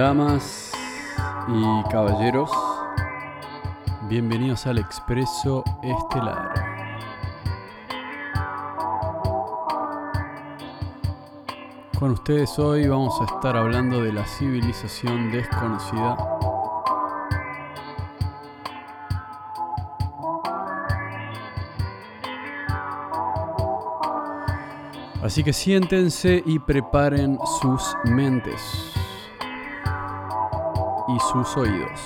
Damas y caballeros, bienvenidos al Expreso Estelar. Con ustedes hoy vamos a estar hablando de la civilización desconocida. Así que siéntense y preparen sus mentes sus oídos.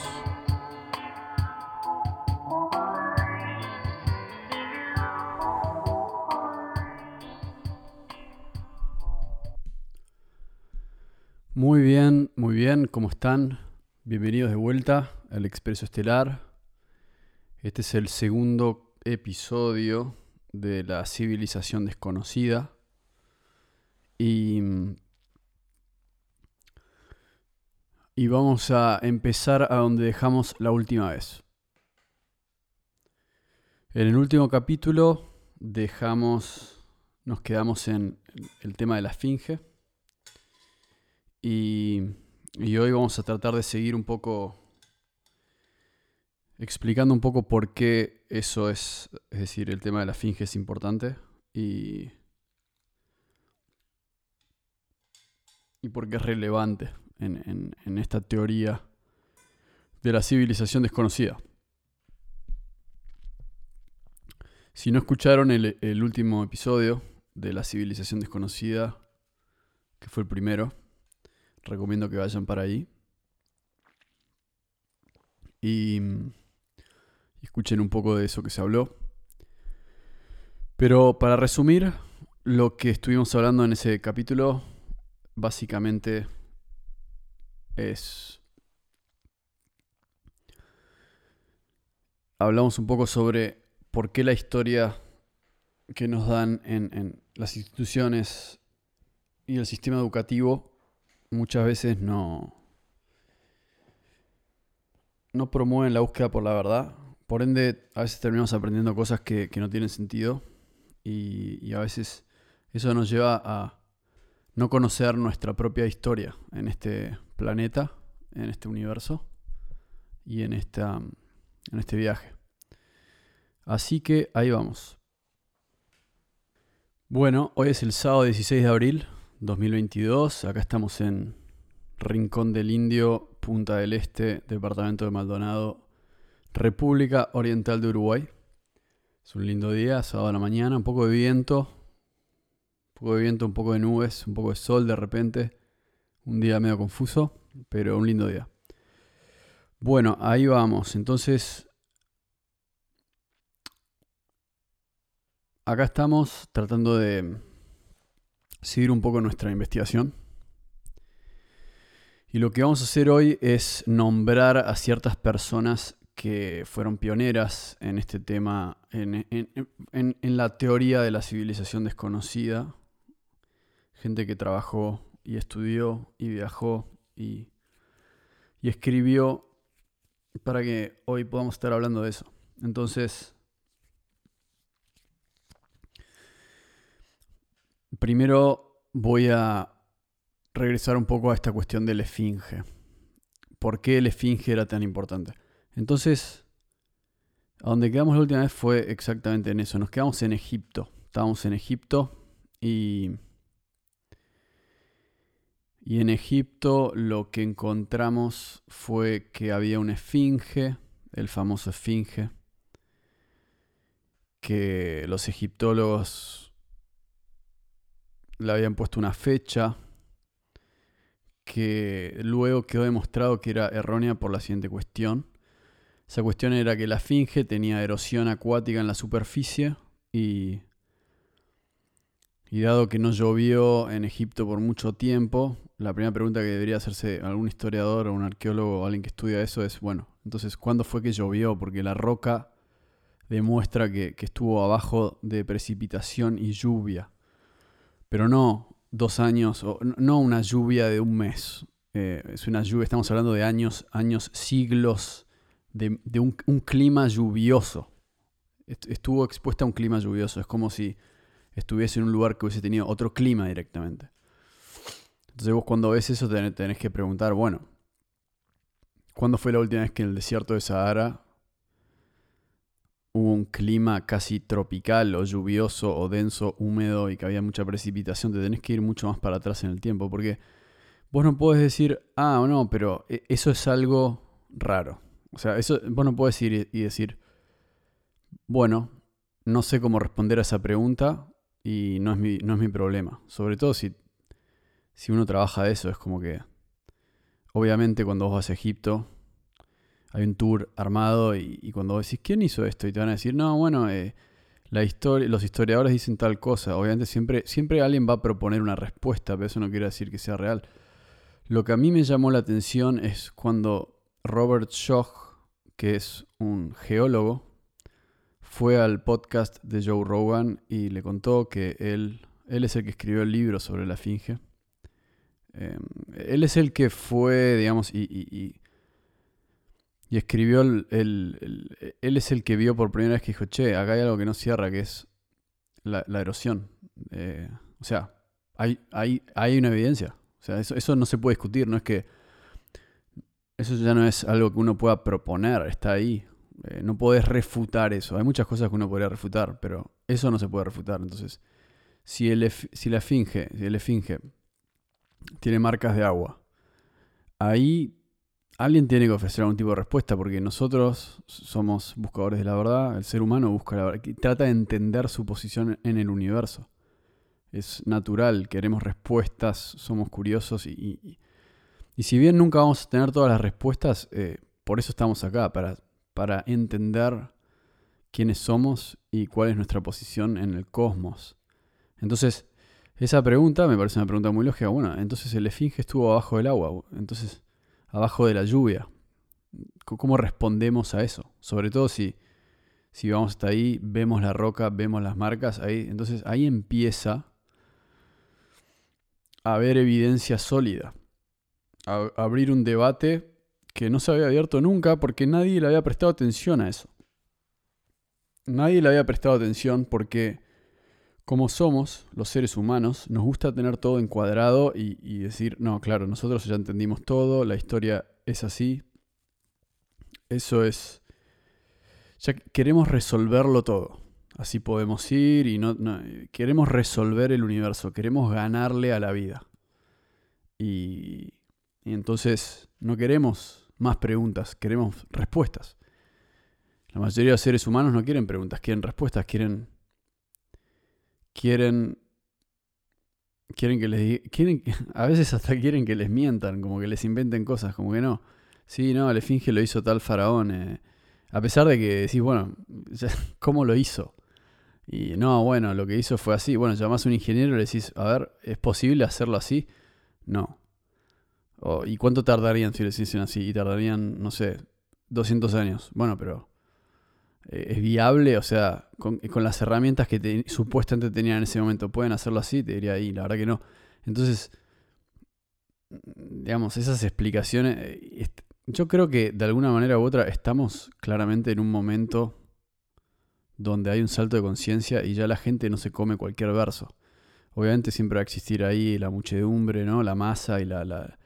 Muy bien, muy bien, ¿cómo están? Bienvenidos de vuelta al Expreso Estelar. Este es el segundo episodio de la civilización desconocida. Y, y vamos a empezar a donde dejamos la última vez. En el último capítulo dejamos, nos quedamos en el tema de la esfinge. Y, hoy vamos a tratar de seguir un poco explicando un poco por qué eso es, es decir, el tema de la esfinge es importante y, y por qué es relevante en, en- esta teoría de la civilización desconocida. Si no escucharon el, último episodio de la civilización desconocida, que fue el primero, recomiendo que vayan para ahí. Y escuchen un poco de eso que se habló. Pero para resumir, lo que estuvimos hablando en ese capítulo básicamente es... Hablamos un poco sobre por qué la historia que nos dan en, las instituciones y el sistema educativo muchas veces no, no promueven la búsqueda por la verdad. Por ende, a veces terminamos aprendiendo cosas que, que no tienen sentido y, y a veces eso nos lleva a no conocer nuestra propia historia en este planeta, en este universo y en, esta, en este viaje. Así que ahí vamos. Bueno, hoy es el sábado 16 de abril 2022. Acá estamos en Rincón del Indio, Punta del Este, Departamento de Maldonado, República Oriental de Uruguay. Es un lindo día, sábado a la mañana, un poco de viento, un poco de viento, un poco de nubes, un poco de sol de repente. Un día medio confuso, pero un lindo día. Bueno, ahí vamos. Entonces, acá estamos tratando de seguir un poco nuestra investigación. Y lo que vamos a hacer hoy es nombrar a ciertas personas que fueron pioneras en este tema, en la teoría de la civilización desconocida. Gente que trabajó y estudió y viajó y, y escribió para que hoy podamos estar hablando de eso. Entonces, primero voy a regresar un poco a esta cuestión del esfinge. ¿Por qué el esfinge era tan importante? Entonces, a donde quedamos la última vez fue exactamente en eso. Nos quedamos en Egipto. Estábamos en Egipto y... Y en Egipto lo que encontramos fue que había una esfinge, el famoso esfinge, que los egiptólogos le habían puesto una fecha que luego quedó demostrado que era errónea por la siguiente cuestión. Esa cuestión era que la esfinge tenía erosión acuática en la superficie y, y dado que no llovió en Egipto por mucho tiempo, la primera pregunta que debería hacerse algún historiador o un arqueólogo o alguien que estudia eso es, bueno, entonces, ¿cuándo fue que llovió? Porque la roca demuestra que, estuvo abajo de precipitación y lluvia, pero no dos años, o no una lluvia de un mes. Eh, es una lluvia, estamos hablando de años, años, siglos de, un, un clima lluvioso. Est- Estuvo expuesta a un clima lluvioso. Es como si estuviese en un lugar que hubiese tenido otro clima directamente. Entonces vos cuando ves eso tenés, que preguntar, bueno, ¿Cuándo fue la última vez que en el desierto de Sahara hubo un clima casi tropical o lluvioso o denso, húmedo y que había mucha precipitación? Te tenés que ir mucho más para atrás en el tiempo porque vos no podés decir, ah, no, pero e, eso es algo raro. O sea, eso, vos no podés ir y decir, bueno, no sé cómo responder a esa pregunta y no es mi, no es mi problema. Sobre todo si, si uno trabaja de eso, es como que, obviamente cuando vos vas a Egipto, hay un tour armado y, cuando vos decís, ¿quién hizo esto? Y te van a decir, no, bueno, eh, la los historiadores dicen tal cosa. Obviamente siempre, siempre alguien va a proponer una respuesta, pero eso no quiere decir que sea real. Lo que a mí me llamó la atención es cuando Robert Schoch, que es un geólogo, fue al podcast de Joe Rogan y le contó que él, él es el que escribió el libro sobre la finge. Em, él es el que fue, digamos, y, y, y, escribió, el, él es el que vio por primera vez que dijo, che, acá hay algo que no cierra, que es la, erosión. Eh, o sea, hay, hay, hay una evidencia. O sea, eso, eso no se puede discutir, no es que... Eso ya no es algo que uno pueda proponer, está ahí. Eh, no podés refutar eso. Hay muchas cosas que uno podría refutar, pero eso no se puede refutar. Entonces, si, el, si la esfinge, si el esfinge tiene marcas de agua, ahí alguien tiene que ofrecer algún tipo de respuesta, porque nosotros somos buscadores de la verdad, el ser humano busca la verdad, trata de entender su posición en el universo es natural, queremos respuestas, somos curiosos y, y, si bien nunca vamos a tener todas las respuestas, eh, por eso estamos acá, para, para entender quiénes somos y cuál es nuestra posición en el cosmos. Entonces, esa pregunta me parece una pregunta muy lógica. Bueno, entonces el esfinge estuvo abajo del agua, entonces abajo de la lluvia. ¿Cómo respondemos a eso? Sobre todo si, si vamos hasta ahí, vemos la roca, vemos las marcas, ahí, entonces ahí empieza haber evidencia sólida, abrir un debate que no se había abierto nunca porque nadie le había prestado atención a eso. Nadie le había prestado atención porque como somos los seres humanos, nos gusta tener todo encuadrado y, decir, no, claro, nosotros ya entendimos todo, la historia es así, eso es... Ya queremos resolverlo todo. Así podemos ir y no, queremos resolver el universo, queremos ganarle a la vida. Y, y entonces no queremos más preguntas, queremos respuestas. La mayoría de seres humanos no quieren preguntas, quieren respuestas, quieren quieren quieren que les quieren a veces hasta quieren que les mientan, como que les inventen cosas, como que no. Sí, no, el esfinge lo hizo tal faraón. Eh, a pesar de que decís, bueno, ¿cómo lo hizo? Y no, bueno, lo que hizo fue así. Bueno, llamás a un ingeniero y le decís, a ver, ¿es posible hacerlo así? No. ¿Y cuánto tardarían si lo hiciesen así? Y tardarían, no sé, 200 años. Bueno, pero eh, ¿es viable? O sea, con, las herramientas que supuestamente tenían en ese momento, ¿pueden hacerlo así? Te diría ahí, la verdad que no. Entonces, digamos, esas explicaciones, eh, yo creo que de alguna manera u otra estamos claramente en un momento donde hay un salto de conciencia y ya la gente no se come cualquier verso. Obviamente siempre va a existir ahí la muchedumbre, ¿no? La masa y la,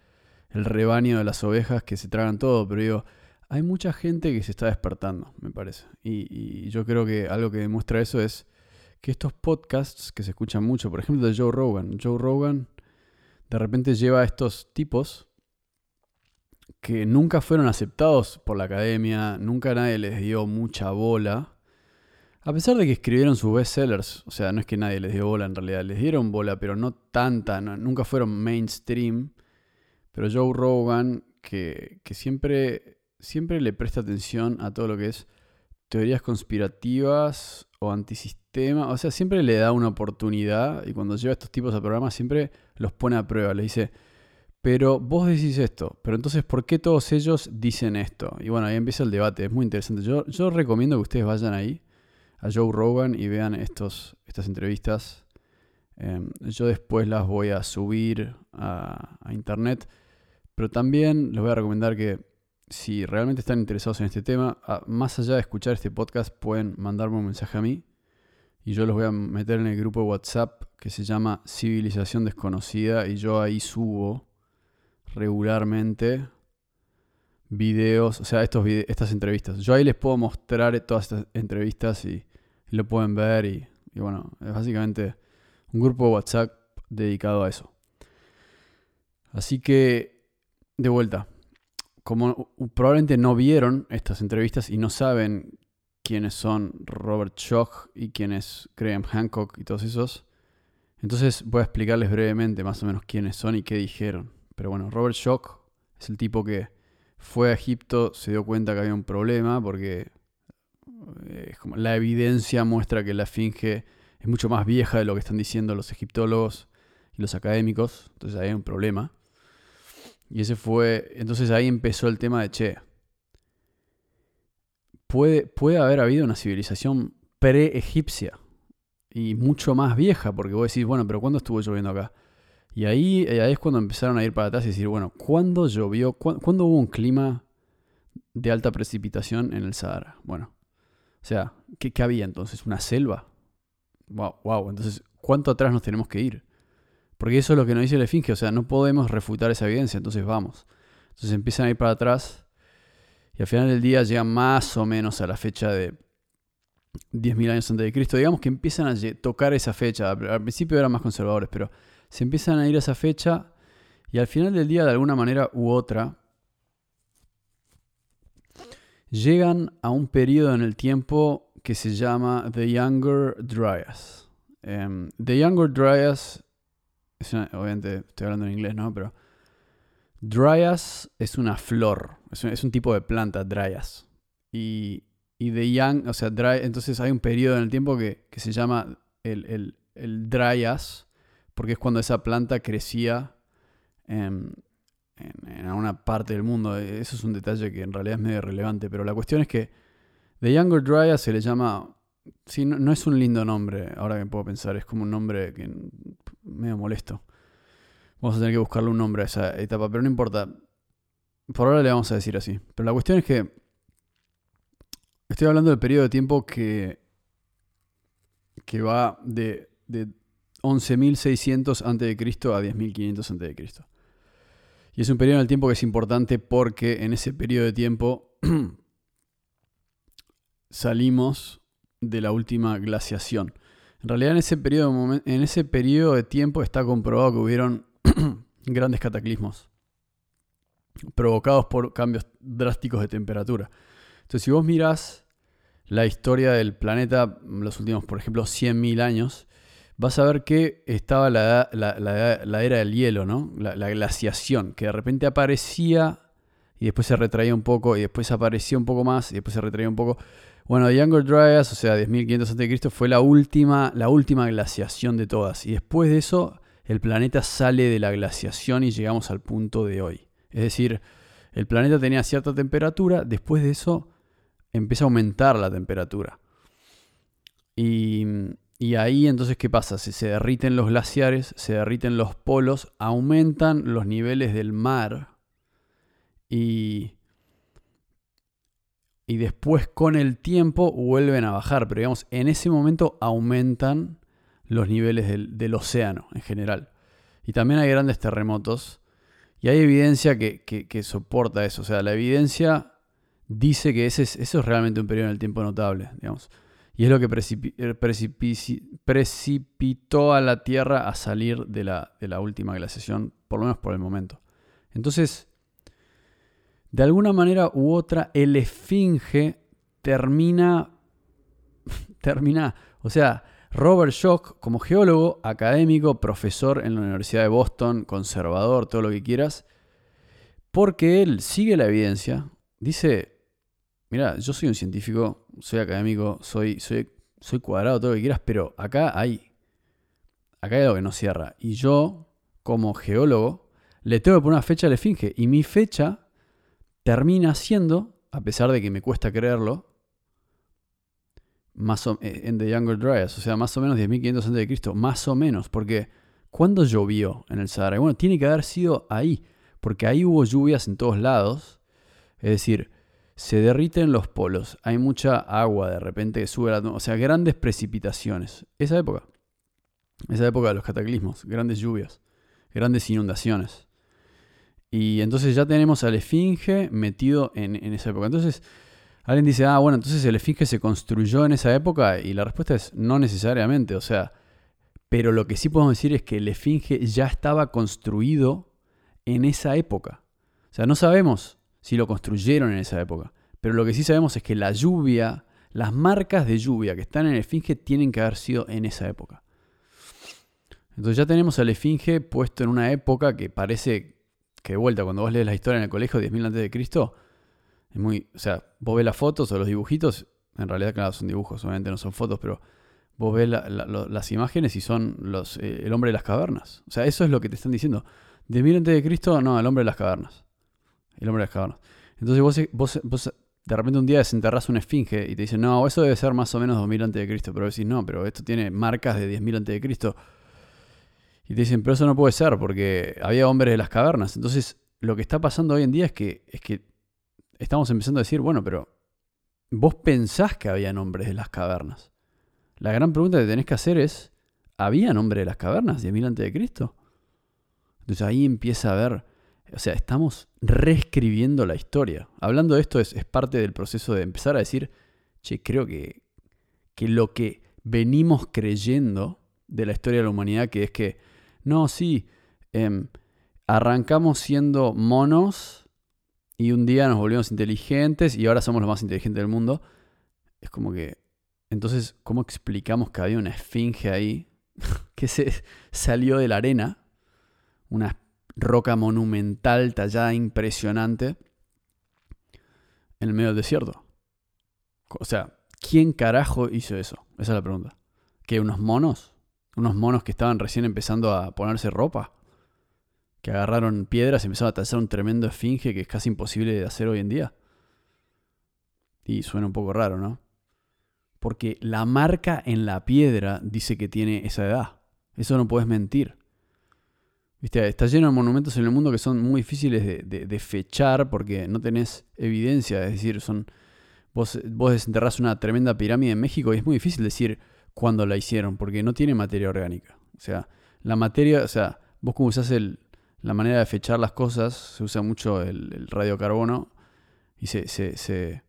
el rebaño de las ovejas que se tragan todo, pero digo, hay mucha gente que se está despertando, me parece. Y, yo creo que algo que demuestra eso es que estos podcasts que se escuchan mucho, por ejemplo de Joe Rogan, Joe Rogan de repente lleva a estos tipos que nunca fueron aceptados por la academia, nunca nadie les dio mucha bola a pesar de que escribieron sus bestsellers, o sea, no es que nadie les dio bola en realidad, les dieron bola, pero no tanta, nunca fueron mainstream. Pero Joe Rogan, que, que siempre, siempre le presta atención a todo lo que es teorías conspirativas o antisistema, o sea, siempre le da una oportunidad y cuando lleva estos tipos a programas siempre los pone a prueba, le dice, pero vos decís esto, pero entonces, ¿por qué todos ellos dicen esto? Y bueno, ahí empieza el debate, es muy interesante. Yo, yo recomiendo que ustedes vayan ahí a Joe Rogan y vean estos, estas entrevistas. Em, yo después las voy a subir a, internet, pero también les voy a recomendar que si realmente están interesados en este tema, más allá de escuchar este podcast, pueden mandarme un mensaje a mí y yo los voy a meter en el grupo de WhatsApp que se llama Civilización Desconocida y yo ahí subo regularmente videos, o sea, estos estas entrevistas. Yo ahí les puedo mostrar todas estas entrevistas y, lo pueden ver y, y, bueno, es básicamente un grupo de WhatsApp dedicado a eso. Así que, de vuelta, como probablemente no vieron estas entrevistas y no saben quiénes son Robert Schoch y quién es Graham Hancock y todos esos, entonces voy a explicarles brevemente más o menos quiénes son y qué dijeron. Pero bueno, Robert Schoch es el tipo que fue a Egipto, se dio cuenta que había un problema porque eh, como la evidencia muestra que la esfinge es mucho más vieja de lo que están diciendo los egiptólogos y los académicos, entonces ahí hay un problema. Y ese fue, entonces ahí empezó el tema de, che, puede, puede haber habido una civilización pre-egipcia y mucho más vieja, porque vos decís, bueno, pero ¿cuándo estuvo lloviendo acá? Y ahí, ahí es cuando empezaron a ir para atrás y decir, bueno, ¿cuándo llovió? ¿Cuándo, hubo un clima de alta precipitación en el Sahara? Bueno, o sea, ¿qué, había entonces? ¿Una selva? Wow, wow, entonces, ¿cuánto atrás nos tenemos que ir? Porque eso es lo que nos dice la Esfinge, o sea, no podemos refutar esa evidencia, entonces vamos. Entonces empiezan a ir para atrás y al final del día llegan más o menos a la fecha de 10.000 años antes de Cristo. Digamos que empiezan a tocar esa fecha. Al principio eran más conservadores, pero se empiezan a ir a esa fecha y al final del día, de alguna manera u otra, llegan a un periodo en el tiempo que se llama The Younger Dryas. Em, the Younger Dryas, obviamente estoy hablando en inglés, ¿no? Pero Dryas es una flor, es un, tipo de planta, Dryas. Y, y The Young, o sea, dry, entonces hay un periodo en el tiempo que, se llama el, el, el Dryas, porque es cuando esa planta crecía en, en, una parte del mundo. Eso es un detalle que en realidad es medio relevante, pero la cuestión es que The Younger Dryas se le llama... Sí, no, es un lindo nombre, ahora que puedo pensar, es como un nombre que medio molesto. Vamos a tener que buscarle un nombre a esa etapa, pero no importa. Por ahora le vamos a decir así. Pero la cuestión es que estoy hablando del periodo de tiempo que, que va de, de 11.600 a.C. a 10.500 a.C. Y es un periodo en el tiempo que es importante porque en ese periodo de tiempo salimos de la última glaciación. En realidad en ese periodo, en ese periodo de tiempo está comprobado que hubieron grandes cataclismos provocados por cambios drásticos de temperatura. Entonces si vos mirás la historia del planeta los últimos, por ejemplo, 100.000 años, vas a ver que estaba la, era del hielo, ¿no? La, glaciación, que de repente aparecía y después se retraía un poco, y después aparecía un poco más, y después se retraía un poco. Bueno, Younger Dryas, o sea, 10.500 a.C., fue la última, la última glaciación de todas. Y después de eso, el planeta sale de la glaciación y llegamos al punto de hoy. Es decir, el planeta tenía cierta temperatura, después de eso empieza a aumentar la temperatura. Y y ahí entonces, ¿qué pasa? Si se derriten los glaciares, se derriten los polos, aumentan los niveles del mar y, y después con el tiempo vuelven a bajar. Pero digamos, en ese momento aumentan los niveles del, océano en general. Y también hay grandes terremotos y hay evidencia que, que, soporta eso. O sea, la evidencia dice que ese eso es realmente un periodo en el tiempo notable, digamos. Y es lo que eh, precipitó a la Tierra a salir de la, de la última glaciación, por lo menos por el momento. Entonces, de alguna manera u otra, el esfinge termina, termina, o sea, Robert Schoch, como geólogo, académico, profesor en la Universidad de Boston, conservador, todo lo que quieras, porque él sigue la evidencia, dice, mira, yo soy un científico, soy académico, soy, soy, soy cuadrado, todo lo que quieras, pero acá hay, acá hay algo que no cierra. Y yo, como geólogo, le tengo que poner una fecha a la esfinge. Y mi fecha termina siendo, a pesar de que me cuesta creerlo, más o, eh, en The Younger Dryas, o sea, más o menos 10.500 a.C., más o menos, porque ¿cuándo llovió en el Sahara? Bueno, tiene que haber sido ahí, porque ahí hubo lluvias en todos lados, es decir, se derriten los polos, hay mucha agua de repente que sube la o sea, grandes precipitaciones. Esa época, esa época de los cataclismos, grandes lluvias, grandes inundaciones. Y entonces ya tenemos al esfinge metido en, en esa época. Entonces, alguien dice, ah, bueno, entonces el esfinge se construyó en esa época. Y la respuesta es no necesariamente. O sea, pero lo que sí podemos decir es que el esfinge ya estaba construido en esa época. O sea, no sabemos si lo construyeron en esa época. Pero lo que sí sabemos es que la lluvia, las marcas de lluvia que están en el esfinge tienen que haber sido en esa época. Entonces ya tenemos al esfinge puesto en una época que parece de vuelta, cuando vos lees la historia en el colegio, 10.000 antes de Cristo, es muy, o sea, vos ves las fotos o los dibujitos, en realidad claro, son dibujos, obviamente no son fotos, pero vos ves las imágenes y son los, eh, el hombre de las cavernas. O sea, eso es lo que te están diciendo. 10.000 antes de Cristo, no, el hombre de las cavernas. El hombre de las cavernas. Entonces vos de repente un día desenterrás una esfinge y te dicen, no, eso debe ser más o menos 2000 antes de Cristo. Pero decís, no, pero esto tiene marcas de 10.000 antes de Cristo. Y te dicen, pero eso no puede ser porque había hombres de las cavernas. Entonces, lo que está pasando hoy en día es que, es que estamos empezando a decir, bueno, pero vos pensás que había hombres de las cavernas. La gran pregunta que tenés que hacer es, ¿había hombres de las cavernas 10.000 antes de Cristo? Entonces ahí empieza a ver, o sea, estamos reescribiendo la historia. Hablando de esto es, es parte del proceso de empezar a decir, che, creo que, que lo que venimos creyendo de la historia de la humanidad, que es que no, sí, em, arrancamos siendo monos y un día nos volvimos inteligentes y ahora somos los más inteligentes del mundo. Es como que, entonces, ¿cómo explicamos que había una esfinge ahí que se salió de la arena? Una roca monumental, tallada, impresionante, en el medio del desierto. O sea, ¿quién carajo hizo eso? Esa es la pregunta. ¿Que unos monos? Unos monos que estaban recién empezando a ponerse ropa, que agarraron piedras y empezaron a tallar un tremendo esfinge que es casi imposible de hacer hoy en día. Y suena un poco raro, ¿no? Porque la marca en la piedra dice que tiene esa edad. Eso no puedes mentir. ¿Viste? Está lleno de monumentos en el mundo que son muy difíciles de, fechar porque no tenés evidencia. Es decir, son, vos, vos desenterrás una tremenda pirámide en México y es muy difícil decir cuando la hicieron, porque no tiene materia orgánica. O sea, la materia, o sea, vos como usás el, la manera de fechar las cosas, se usa mucho el, radiocarbono y se, se, se,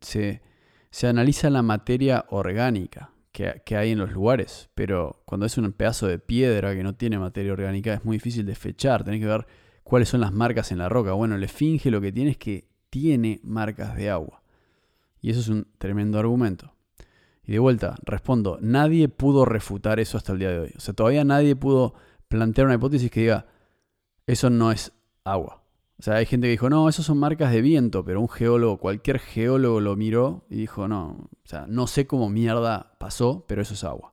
se, analiza la materia orgánica que, que, hay en los lugares, pero cuando es un pedazo de piedra que no tiene materia orgánica es muy difícil de fechar, tenés que ver cuáles son las marcas en la roca. Bueno, el esfinge lo que tiene es que tiene marcas de agua. Y eso es un tremendo argumento. Y de vuelta, respondo, nadie pudo refutar eso hasta el día de hoy. O sea, todavía nadie pudo plantear una hipótesis que diga, eso no es agua. O sea, hay gente que dijo, no, eso son marcas de viento, pero un geólogo, cualquier geólogo lo miró y dijo, no, o sea, no sé cómo mierda pasó, pero eso es agua.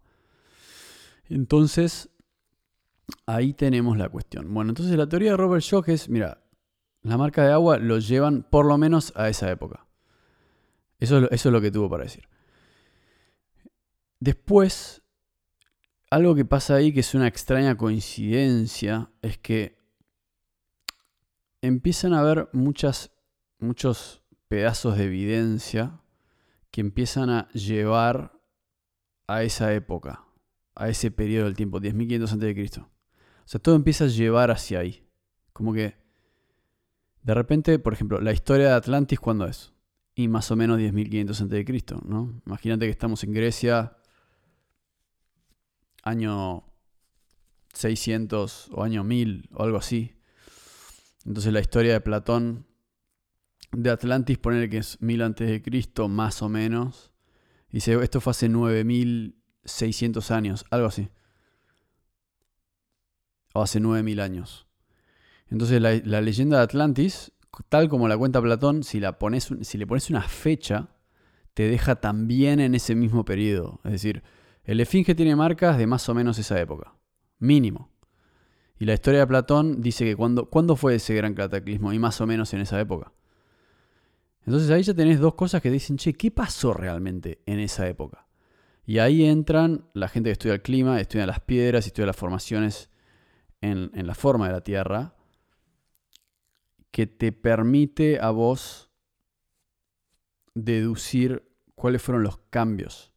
Entonces, ahí tenemos la cuestión. Bueno, entonces la teoría de Robert Schoch es, mira, la marca de agua lo llevan por lo menos a esa época. Eso, eso es lo que tuvo para decir. Después, algo que pasa ahí que es una extraña coincidencia es que empiezan a haber muchos pedazos de evidencia que empiezan a llevar a esa época, a ese periodo del tiempo, 10.500 a.C. O sea, todo empieza a llevar hacia ahí. Como que, de repente, por ejemplo, la historia de Atlantis, ¿cuándo es? Y más o menos 10.500 a.C., ¿no? Imagínate que estamos en Grecia, año 600 o año 1000 o algo así. Entonces la historia de Platón de Atlantis, poner que es 1000 antes de Cristo, más o menos. Dice, esto fue hace 9600 años, algo así. O hace 9000 años. Entonces la, leyenda de Atlantis, tal como la cuenta Platón, si, la pones, si le pones una fecha, te deja también en ese mismo periodo. Es decir, el Esfinge tiene marcas de más o menos esa época, mínimo. Y la historia de Platón dice que cuando, ¿cuándo fue ese gran cataclismo? Y más o menos en esa época. Entonces ahí ya tenés dos cosas que dicen, che, ¿qué pasó realmente en esa época? Y ahí entran la gente que estudia el clima, estudia las piedras, estudia las formaciones en, en la forma de la Tierra, que te permite a vos deducir cuáles fueron los cambios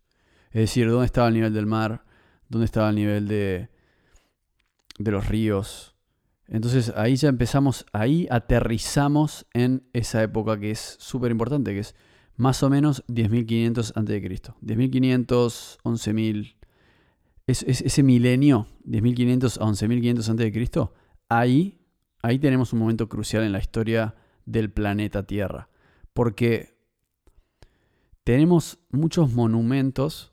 es decir, dónde estaba el nivel del mar, dónde estaba el nivel de, de los ríos, Entonces ahí ya empezamos, ahí aterrizamos en esa época que es súper importante, que es más o menos 10.500 a.C. 10.500, 11.000, es, ese milenio, 10.500 a 11.500 a.C., ahí, ahí tenemos un momento crucial en la historia del planeta Tierra. Porque tenemos muchos monumentos,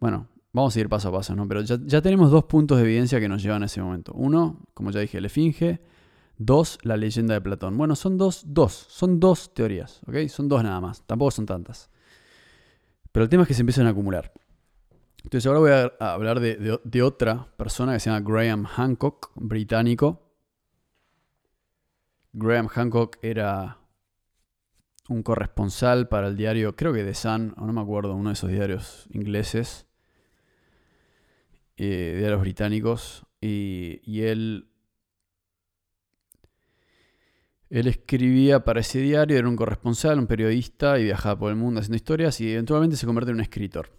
bueno, vamos a ir paso a paso, ¿no? Pero ya, tenemos dos puntos de evidencia que nos llevan a ese momento. Uno, como ya dije, el Esfinge. Dos, la leyenda de Platón. Bueno, son dos, dos, son dos teorías, ¿ok? Son dos nada más, tampoco son tantas. Pero el tema es que se empiezan a acumular. Entonces ahora voy a hablar de, otra persona que se llama Graham Hancock, británico. Graham Hancock era un corresponsal para el diario, creo que The Sun, o no me acuerdo, uno de esos diarios ingleses, eh, diarios británicos, y, y, él, él escribía para ese diario, era un corresponsal, un periodista, y viajaba por el mundo haciendo historias, y eventualmente se convierte en un escritor.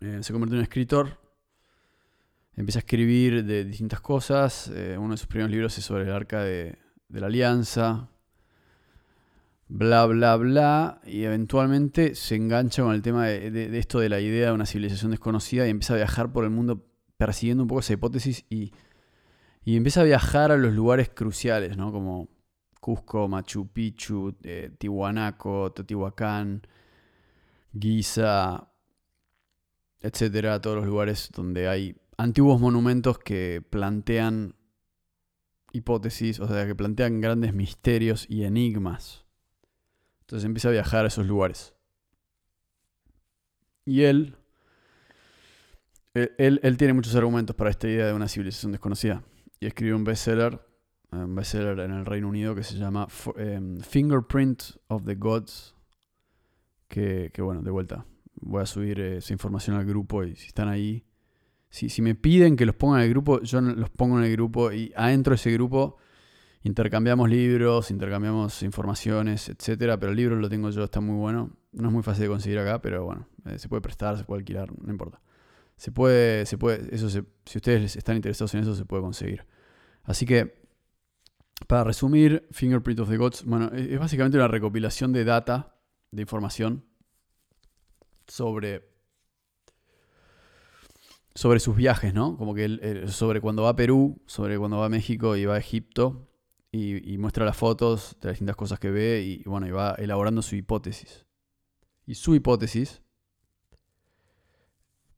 Eh, se convierte en un escritor, empieza a escribir de distintas cosas. Eh, uno de sus primeros libros es sobre el arca de, la alianza, bla, bla, bla, y eventualmente se engancha con el tema de, esto de la idea de una civilización desconocida y empieza a viajar por el mundo persiguiendo un poco esa hipótesis y, empieza a viajar a los lugares cruciales, ¿no? Como Cusco, Machu Picchu, eh, Tihuanaco, Teotihuacán, Giza, etcétera, todos los lugares donde hay antiguos monumentos que plantean hipótesis, o sea, que plantean grandes misterios y enigmas. Entonces empieza a viajar a esos lugares. Y él, él, tiene muchos argumentos para esta idea de una civilización desconocida. Y escribe un bestseller, un bestseller en el Reino Unido que se llama em, Fingerprint of the Gods. Que, que bueno, de vuelta, voy a subir eh, esa información al grupo y si están ahí, si, si me piden que los ponga en el grupo, yo los pongo en el grupo y adentro de ese grupo intercambiamos libros, intercambiamos informaciones, etcétera, pero el libro lo tengo yo, está muy bueno. No es muy fácil de conseguir acá, pero bueno, eh, se puede prestar, se puede alquilar, no importa. Se puede, se puede, eso si ustedes están interesados en eso, se puede conseguir. Así que, para resumir, Fingerprint of the Gods, bueno, es básicamente una recopilación de data, de información sobre, sobre sus viajes, ¿no? Como que él, sobre cuando va a Perú, sobre cuando va a México y va a Egipto, y, muestra las fotos de las distintas cosas que ve y, bueno, y va elaborando su hipótesis. Y su hipótesis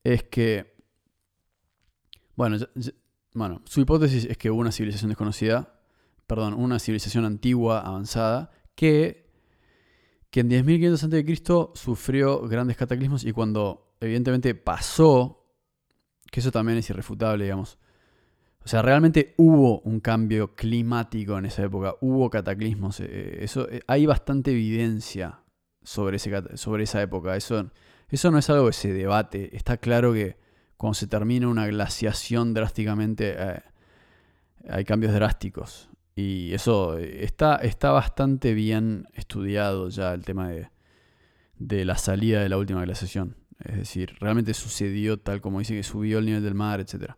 es que, bueno, bueno, su hipótesis es que hubo una civilización desconocida, perdón, una civilización antigua, avanzada, que que en 10.500 a.C. sufrió grandes cataclismos y cuando evidentemente pasó, que eso también es irrefutable, digamos, o sea, realmente hubo un cambio climático en esa época, hubo cataclismos, eh, eso, eh, hay bastante evidencia sobre, ese, sobre esa época, eso, eso no es algo que se debate, está claro que cuando se termina una glaciación drásticamente, eh, hay cambios drásticos. Y eso está, está bastante bien estudiado ya el tema de, de la salida de la última glaciación. Es decir, realmente sucedió tal como dice que subió el nivel del mar, etc.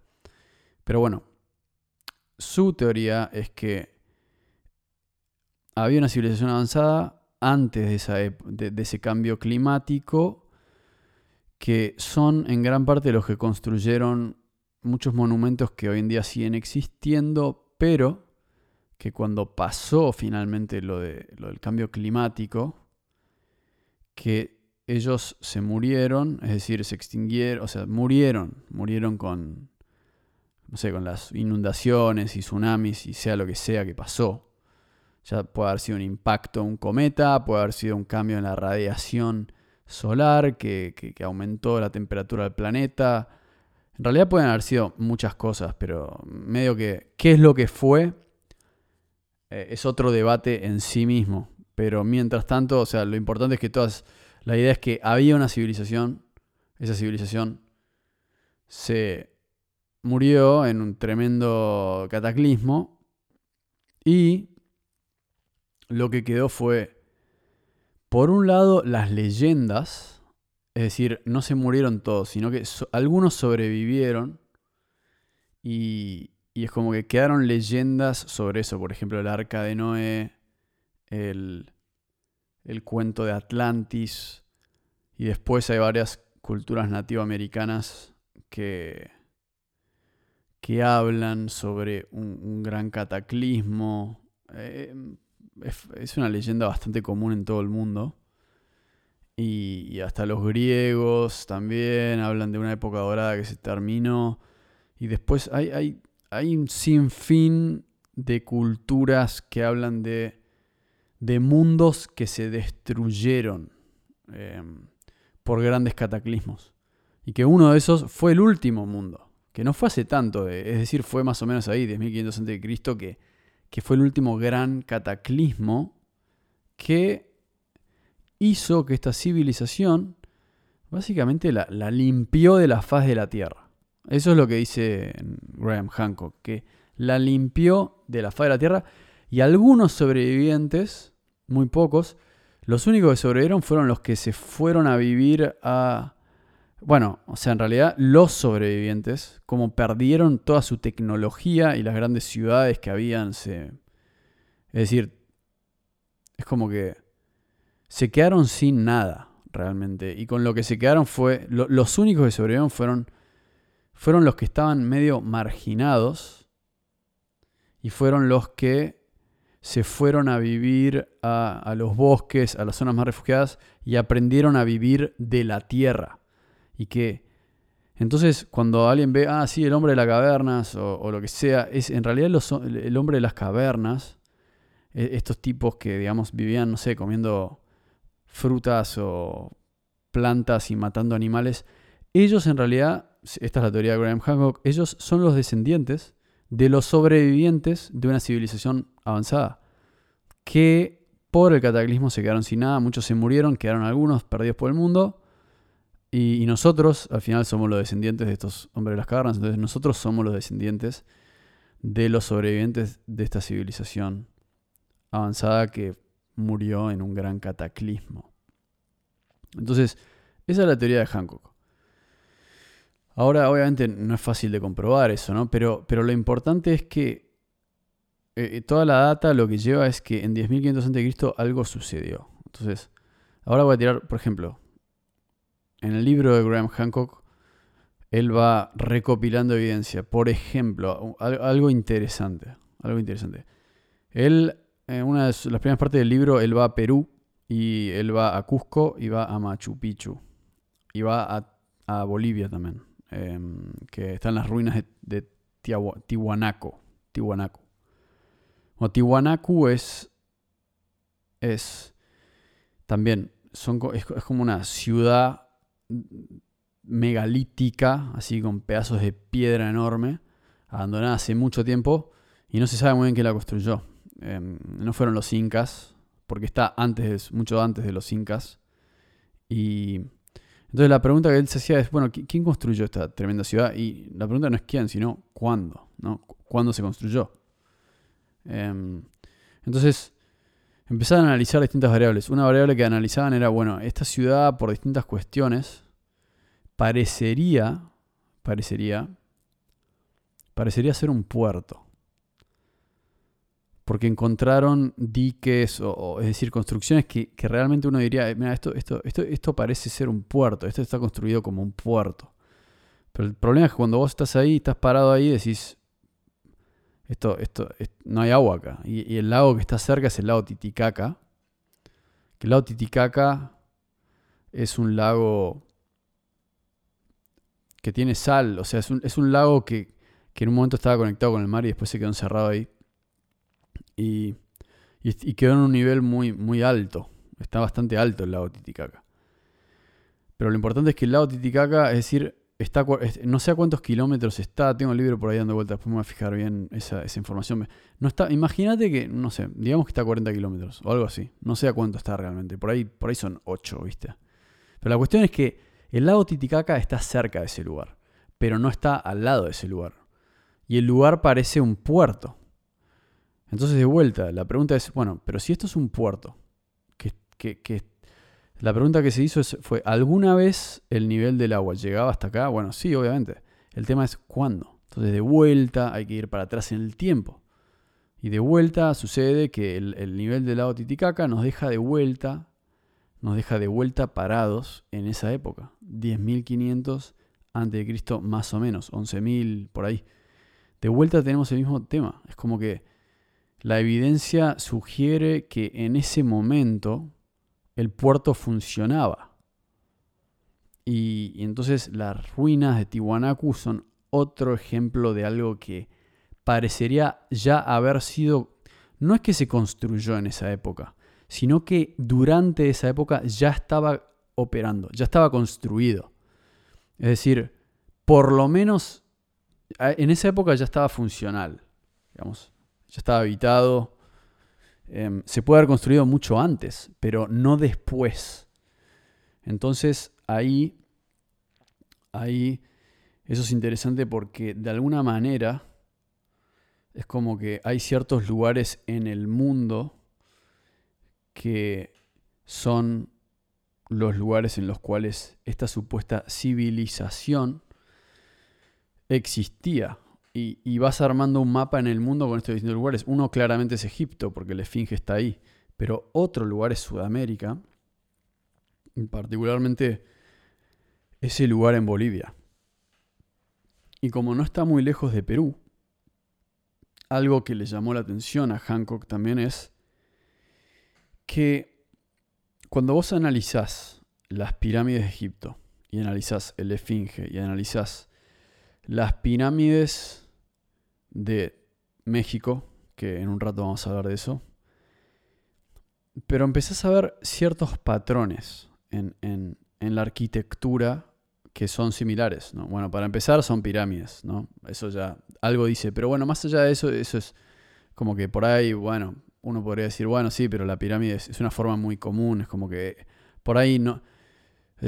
Pero bueno, su teoría es que había una civilización avanzada antes de, esa, de ese cambio climático que son en gran parte los que construyeron muchos monumentos que hoy en día siguen existiendo, pero que cuando pasó finalmente lo, de, lo del cambio climático, que ellos se murieron, es decir, se extinguieron, o sea, murieron, murieron con, no sé, con las inundaciones y tsunamis y sea lo que sea que pasó. Ya puede haber sido un impacto, un cometa, puede haber sido un cambio en la radiación solar que, que aumentó la temperatura del planeta. En realidad pueden haber sido muchas cosas, pero medio que, ¿qué es lo que fue? Eh, es otro debate en sí mismo. Pero mientras tanto, o sea, lo importante es que todas. La idea es que había una civilización. Esa civilización se murió en un tremendo cataclismo. Y lo que quedó fue, por un lado, las leyendas. Es decir, no se murieron todos, sino que algunos sobrevivieron. Y, y es como que quedaron leyendas sobre eso. Por ejemplo, el arca de Noé, el, el cuento de Atlantis. Y después hay varias culturas nativoamericanas que, que hablan sobre un, gran cataclismo. Eh, es, una leyenda bastante común en todo el mundo. Y, hasta los griegos también hablan de una época dorada que se terminó. Y después hay, hay, hay un sinfín de culturas que hablan de, de mundos que se destruyeron em, por grandes cataclismos. Y que uno de esos fue el último mundo, que no fue hace tanto, eh, es decir, fue más o menos ahí, 10.500 a.C., que, que fue el último gran cataclismo que hizo que esta civilización básicamente la, limpió de la faz de la Tierra. Eso es lo que dice Graham Hancock, que la limpió de la faz de la Tierra y algunos sobrevivientes, muy pocos, los únicos que sobrevivieron fueron los que se fueron a vivir a... Bueno, o sea, en realidad los sobrevivientes, como perdieron toda su tecnología y las grandes ciudades que habían, se... Es decir, es como que se quedaron sin nada, realmente. Y con lo que se quedaron fue, los únicos que sobrevivieron fueron, fueron los que estaban medio marginados y fueron los que se fueron a vivir a, a, los bosques, a las zonas más refugiadas y aprendieron a vivir de la tierra. Y que entonces cuando alguien ve, ah, sí, el hombre de las cavernas o, lo que sea, es en realidad el hombre de las cavernas, e, estos tipos que, digamos, vivían, no sé, comiendo frutas o plantas y matando animales, ellos en realidad, esta es la teoría de Graham Hancock, ellos son los descendientes de los sobrevivientes de una civilización avanzada, que por el cataclismo se quedaron sin nada, muchos se murieron, quedaron algunos perdidos por el mundo, y, nosotros al final somos los descendientes de estos hombres de las cavernas, entonces nosotros somos los descendientes de los sobrevivientes de esta civilización avanzada que murió en un gran cataclismo. Entonces, esa es la teoría de Hancock. Ahora, obviamente, no es fácil de comprobar eso, ¿no? Pero, pero lo importante es que eh, toda la data lo que lleva es que en 10.500 a.C. algo sucedió. Entonces, ahora voy a tirar, por ejemplo, en el libro de Graham Hancock, él va recopilando evidencia. Por ejemplo, algo interesante. Algo interesante. Él en una de las primeras partes del libro, él va a Perú y él va a Cusco y va a Machu Picchu. Y va a, Bolivia también, em, que están las ruinas de, de. Tihuanaco es, es también, es como una ciudad megalítica, así con pedazos de piedra enorme, abandonada hace mucho tiempo y no se sabe muy bien quién la construyó. Em, no fueron los incas, porque está antes, mucho antes de los incas. Y entonces la pregunta que él se hacía es, bueno, ¿quién construyó esta tremenda ciudad? Y la pregunta no es quién, sino cuándo, ¿no? ¿Cuándo se construyó? Em, entonces empezaron a analizar distintas variables. Una variable que analizaban era, bueno, esta ciudad por distintas cuestiones parecería, parecería, parecería ser un puerto porque encontraron diques, o, es decir, construcciones que, realmente uno diría, mira, esto, esto, esto, esto parece ser un puerto, esto está construido como un puerto. Pero el problema es que cuando vos estás ahí, estás parado ahí, decís, esto, esto, no hay agua acá. Y, el lago que está cerca es el lago Titicaca. Que el lago Titicaca es un lago que tiene sal, o sea, es un, es un lago que, que en un momento estaba conectado con el mar y después se quedó encerrado ahí y, quedó en un nivel muy, muy alto. Está bastante alto el lago Titicaca. Pero lo importante es que el lago Titicaca, es decir, está, no sé a cuántos kilómetros está, tengo el libro por ahí dando vueltas, después me voy a fijar bien esa, información. No está, imagínate que, no sé, digamos que está a 40 kilómetros o algo así. No sé a cuánto está realmente. Por ahí, por ahí son 8, ¿viste? Pero la cuestión es que el lago Titicaca está cerca de ese lugar, pero no está al lado de ese lugar. Y el lugar parece un puerto. Entonces, de vuelta, la pregunta es, bueno, pero si esto es un puerto, que, la pregunta que se hizo fue, ¿alguna vez el nivel del agua llegaba hasta acá? Bueno, sí, obviamente. El tema es cuándo. Entonces de vuelta hay que ir para atrás en el tiempo. Y de vuelta sucede que el, nivel del lago Titicaca nos deja de vuelta, nos deja de vuelta parados en esa época. 10.500 a.C. más o menos, 11.000 por ahí. De vuelta tenemos el mismo tema. Es como que la evidencia sugiere que en ese momento el puerto funcionaba. Y, entonces las ruinas de Tiwanaku son otro ejemplo de algo que parecería ya haber sido, no es que se construyó en esa época, sino que durante esa época ya estaba operando, ya estaba construido. Es decir, por lo menos en esa época ya estaba funcional, ya estaba habitado. Em, se puede haber construido mucho antes, pero no después. Entonces ahí, ahí, eso es interesante porque de alguna manera es como que hay ciertos lugares en el mundo que son los lugares en los cuales esta supuesta civilización existía. Y, vas armando un mapa en el mundo con estos distintos lugares. Uno claramente es Egipto, porque la Esfinge está ahí. Pero otro lugar es Sudamérica. Y particularmente ese lugar en Bolivia. Y como no está muy lejos de Perú, algo que le llamó la atención a Hancock también es que cuando vos analizás las pirámides de Egipto y analizás el Esfinge y analizás las pirámides de México, que en un rato vamos a hablar de eso, pero empezás a ver ciertos patrones en, en la arquitectura que son similares, ¿no? Bueno, para empezar son pirámides, ¿no? Eso ya algo dice, pero bueno, más allá de eso, eso es como que por ahí, bueno, uno podría decir, bueno, sí, pero la pirámide es, una forma muy común, es como que por ahí no,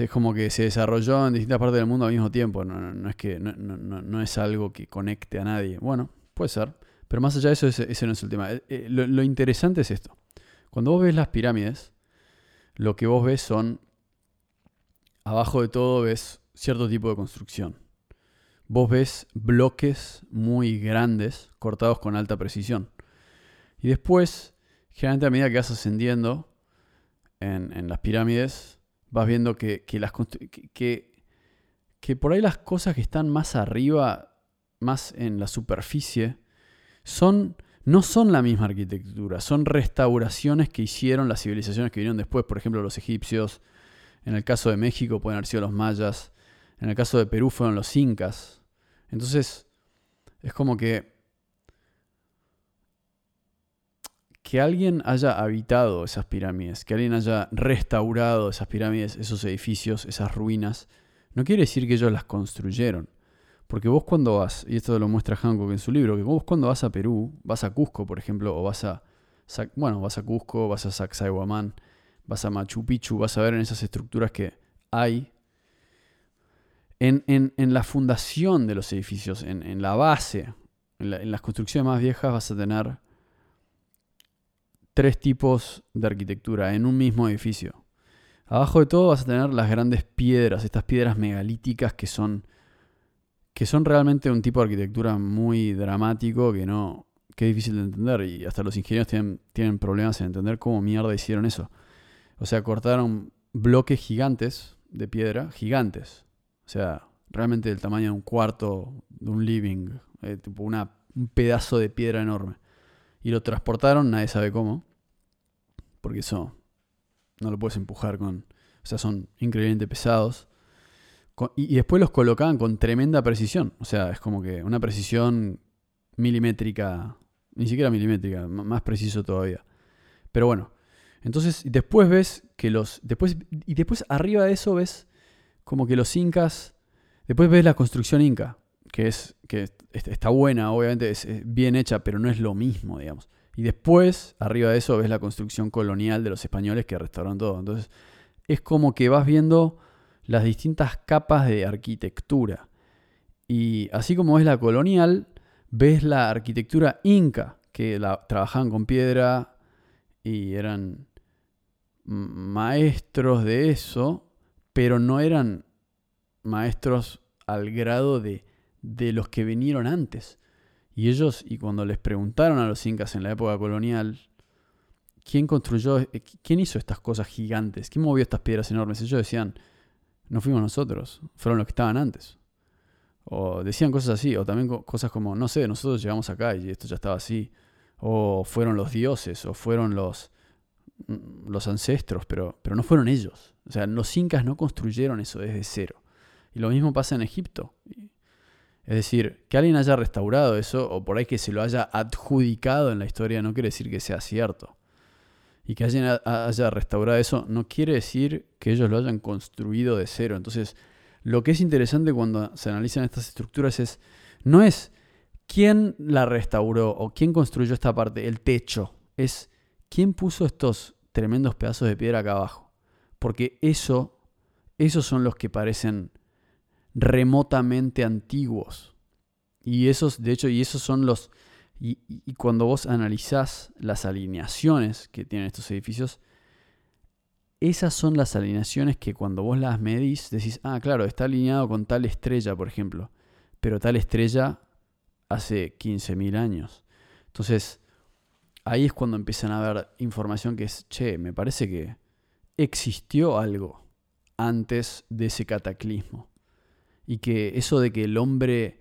es como que se desarrolló en distintas partes del mundo al mismo tiempo, no, es que no, es algo que conecte a nadie. Bueno, puede ser, pero más allá de eso, ese, no es el tema. Eh, eh, lo interesante es esto. Cuando vos ves las pirámides, lo que vos ves son, abajo de todo ves cierto tipo de construcción. Vos ves bloques muy grandes cortados con alta precisión. Y después, generalmente a medida que vas ascendiendo en, las pirámides, vas viendo que, que por ahí las cosas que están más arriba, más en la superficie, son, no son la misma arquitectura, son restauraciones que hicieron las civilizaciones que vinieron después, por ejemplo los egipcios, en el caso de México pueden haber sido los mayas, en el caso de Perú fueron los incas. Entonces, es como que que alguien haya habitado esas pirámides, que alguien haya restaurado esas pirámides, esos edificios, esas ruinas, no quiere decir que ellos las construyeron. Porque vos cuando vas, y esto lo muestra Hancock en su libro, que vos cuando vas a Perú, vas a Cusco, por ejemplo, o vas a, bueno, vas a Cusco, vas a Sacsayhuamán, vas a Machu Picchu, vas a ver en esas estructuras que hay en, la fundación de los edificios, en, la base, en, las construcciones más viejas vas a tener tres tipos de arquitectura en un mismo edificio. Abajo de todo vas a tener las grandes piedras, estas piedras megalíticas que son, que son realmente un tipo de arquitectura muy dramático que no que es difícil de entender y hasta los ingenieros tienen, tienen problemas en entender cómo mierda hicieron eso. O sea, cortaron bloques gigantes de piedra, gigantes, o sea, realmente del tamaño de un cuarto, de un living, eh, tipo una, un pedazo de piedra enorme. Y lo transportaron, nadie sabe cómo, porque eso no lo puedes empujar con... O sea, son increíblemente pesados. y, después los colocaban con tremenda precisión. O sea, es como que una precisión milimétrica, ni siquiera milimétrica, más preciso todavía. Pero bueno, entonces después ves que los... Después, y después arriba de eso ves como que los incas, después ves la construcción inca, que es que está buena, obviamente es bien hecha, pero no es lo mismo, digamos. Y después, arriba de eso, ves la construcción colonial de los españoles que restauraron todo. Entonces, es como que vas viendo las distintas capas de arquitectura. Y así como ves la colonial, ves la arquitectura inca, que la, trabajaban con piedra y eran maestros de eso, pero no eran maestros al grado de de los que vinieron antes. Y ellos, y cuando les preguntaron a los incas en la época colonial, ¿quién construyó, eh, quién hizo estas cosas gigantes? ¿Quién movió estas piedras enormes? Ellos decían, no fuimos nosotros, fueron los que estaban antes. O decían cosas así, o también cosas como, no sé, nosotros llegamos acá y esto ya estaba así. O fueron los dioses, o fueron los, mm, los ancestros, pero, pero no fueron ellos. O sea, los incas no construyeron eso desde cero. Y lo mismo pasa en Egipto. Es decir, que alguien haya restaurado eso, o por ahí que se lo haya adjudicado en la historia, no quiere decir que sea cierto. Y que alguien haya restaurado eso, no quiere decir que ellos lo hayan construido de cero. Entonces, lo que es interesante cuando se analizan estas estructuras es, no es quién la restauró o quién construyó esta parte, el techo, es quién puso estos tremendos pedazos de piedra acá abajo. Porque eso, esos son los que parecen remotamente antiguos. Y esos, de hecho, y esos son los... Y, cuando vos analizás las alineaciones que tienen estos edificios, esas son las alineaciones que cuando vos las medís decís, ah, claro, está alineado con tal estrella, por ejemplo, pero tal estrella hace 15.000 años. Entonces, ahí es cuando empiezan a ver información que es, che, me parece que existió algo antes de ese cataclismo. Y que eso de que el hombre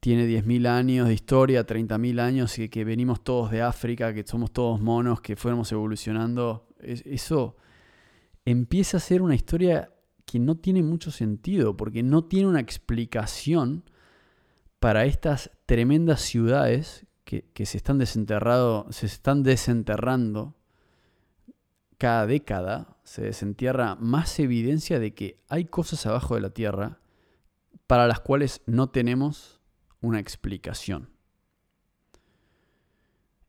tiene 10.000 años de historia, 30.000 años, y que venimos todos de África, que somos todos monos, que fuéramos evolucionando, eso empieza a ser una historia que no tiene mucho sentido, porque no tiene una explicación para estas tremendas ciudades que, se, están se están desenterrando cada década, se desentierra más evidencia de que hay cosas abajo de la Tierra para las cuales no tenemos una explicación.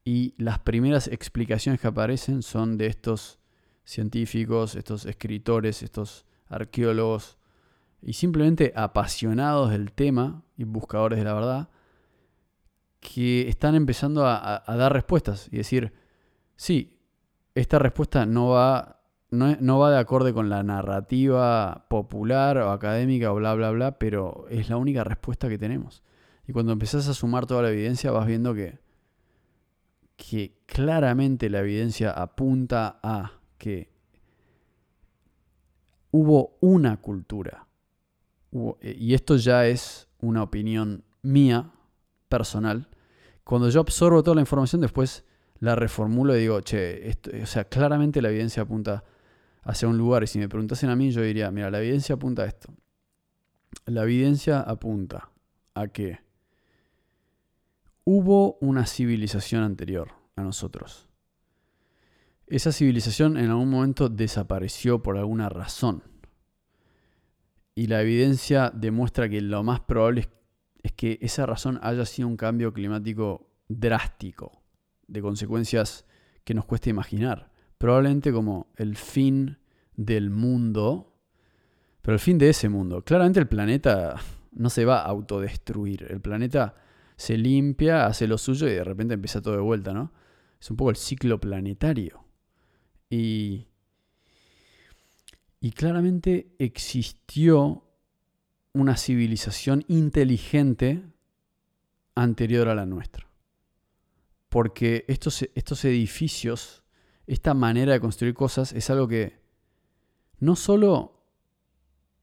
Y las primeras explicaciones que aparecen son de estos científicos, estos escritores, estos arqueólogos y simplemente apasionados del tema y buscadores de la verdad que están empezando a, dar respuestas y decir, sí, esta respuesta no va, no, no, va de acorde con la narrativa popular o académica o bla, bla, bla, pero es la única respuesta que tenemos. Y cuando empezás a sumar toda la evidencia vas viendo que que claramente la evidencia apunta a que hubo una cultura. Eh, y esto ya es una opinión mía, personal. Cuando yo absorbo toda la información, después la reformulo y digo, che, esto, o sea, claramente la evidencia apunta hacia un lugar. Y si me preguntasen a mí, yo diría, mira, la evidencia apunta a esto. La evidencia apunta a que hubo una civilización anterior a nosotros. Esa civilización en algún momento desapareció por alguna razón. Y la evidencia demuestra que lo más probable es que esa razón haya sido un cambio climático drástico, de consecuencias que nos cuesta imaginar. Probablemente como el fin del mundo, pero el fin de ese mundo. Claramente el planeta no se va a autodestruir. El planeta se limpia, hace lo suyo y de repente empieza todo de vuelta, ¿no? Es un poco el ciclo planetario. Y, y claramente existió una civilización inteligente anterior a la nuestra. Porque estos, estos edificios, esta manera de construir cosas es algo que no solo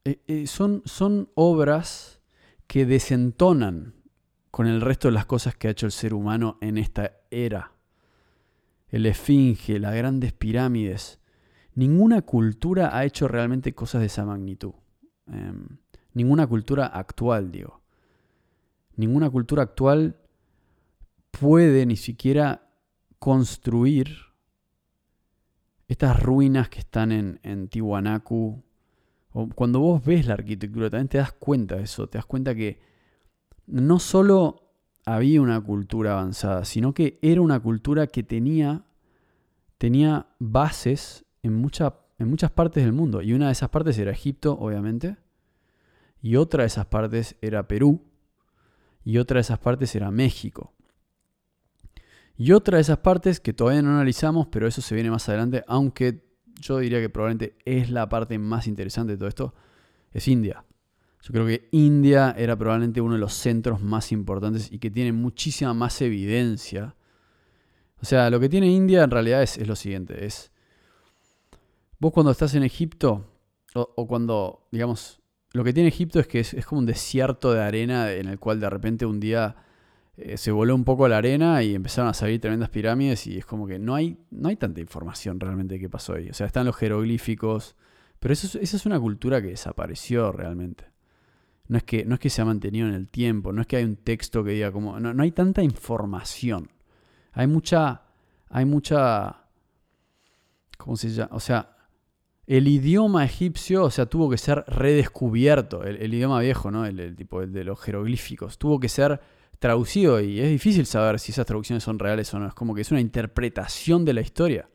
eh, eh, son, son obras que desentonan con el resto de las cosas que ha hecho el ser humano en esta era. El esfinge, las grandes pirámides. Ninguna cultura ha hecho realmente cosas de esa magnitud. Em, ninguna cultura actual, digo. Ninguna cultura actual puede ni siquiera construir estas ruinas que están en, en cuando vos ves la arquitectura también te das cuenta de eso. Te das cuenta que no solo había una cultura avanzada, sino que era una cultura que tenía, tenía bases en, en muchas partes del mundo. Y una de esas partes era Egipto, obviamente. Y otra de esas partes era Perú. Y otra de esas partes era México. Y otra de esas partes que todavía no analizamos, pero eso se viene más adelante, aunque yo diría que probablemente es la parte más interesante de todo esto, es India. Yo creo que India era probablemente uno de los centros más importantes y que tiene muchísima más evidencia. O sea, lo que tiene India en realidad es, lo siguiente, es... Vos cuando estás en Egipto, o, cuando, digamos, lo que tiene Egipto es que es, como un desierto de arena en el cual de repente un día eh, se voló un poco la arena y empezaron a salir tremendas pirámides y es como que no hay, no hay tanta información realmente de qué pasó ahí. O sea, están los jeroglíficos, pero eso, esa es una cultura que desapareció realmente. No es, que, no es que se ha mantenido en el tiempo, no es que hay un texto que diga como... No, hay tanta información. Hay mucha... Hay mucha... ¿Cómo se llama? O sea, el idioma egipcio, o sea, tuvo que ser redescubierto. El, idioma viejo, ¿no? El, tipo de los jeroglíficos. Tuvo que ser traducido y es difícil saber si esas traducciones son reales o no. Es como que es una interpretación de la historia.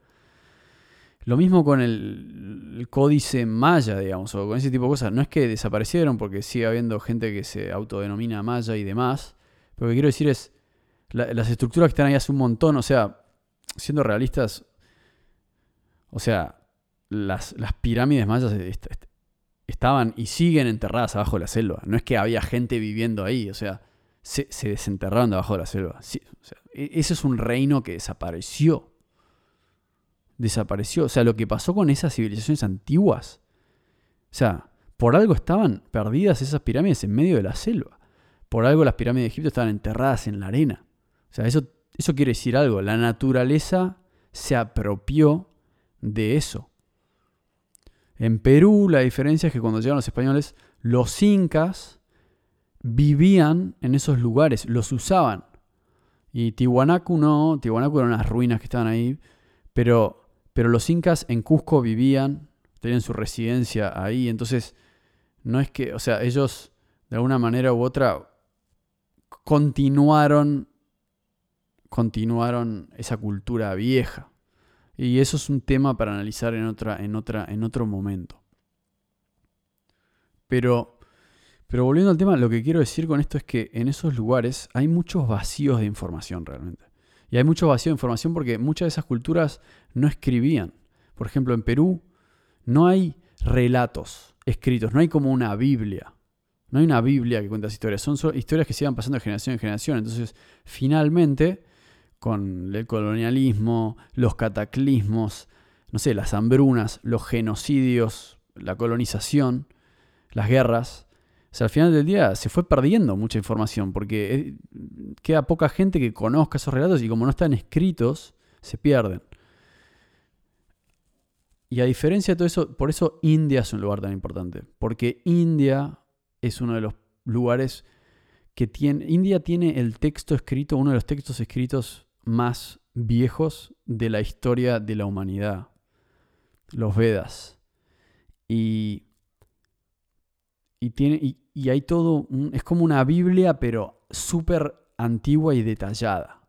Lo mismo con el, códice maya, digamos, o con ese tipo de cosas. No es que desaparecieron porque sigue habiendo gente que se autodenomina maya y demás. Pero lo que quiero decir es, las estructuras que están ahí hace un montón, o sea, siendo realistas, o sea, las, pirámides mayas estaban y siguen enterradas abajo de la selva. No es que había gente viviendo ahí, o sea, se, desenterraron debajo de la selva. E, ese es un reino que desapareció desapareció. O sea, lo que pasó con esas civilizaciones antiguas. O sea, por algo estaban perdidas esas pirámides en medio de la selva. Por algo las pirámides de Egipto estaban enterradas en la arena. O sea, eso, eso quiere decir algo. La naturaleza se apropió de eso. En Perú la diferencia es que cuando llegaron los españoles, los incas vivían en esos lugares, los usaban. Y Tiwanaku no, Tiwanaku eran unas ruinas que estaban ahí, pero pero los incas en Cusco vivían, tenían su residencia ahí, entonces no es que, o sea, ellos de alguna manera u otra continuaron continuaron esa cultura vieja. Y eso es un tema para analizar en, otra, en, otra, en otro momento. Pero, pero volviendo al tema, lo que quiero decir con esto es que en esos lugares hay muchos vacíos de información realmente. Y hay mucho vacío de información porque muchas de esas culturas no escribían. Por ejemplo, en Perú no hay relatos escritos, no hay como una Biblia. No hay una Biblia que cuenta historias, son historias que se iban pasando de generación en generación. Entonces, finalmente, con el colonialismo, los cataclismos, no sé, las hambrunas, los genocidios, la colonización, las guerras, sea, al final del día se fue perdiendo mucha información porque eh, queda poca gente que conozca esos relatos y como no están escritos, se pierden. Y a diferencia de todo eso, por eso India es un lugar tan importante. Porque India es uno de los lugares que tiene... India tiene el texto escrito, uno de los textos escritos más viejos de la historia de la humanidad. Los Vedas. Y y, tiene, hay todo, es como una Biblia, pero súper antigua y detallada.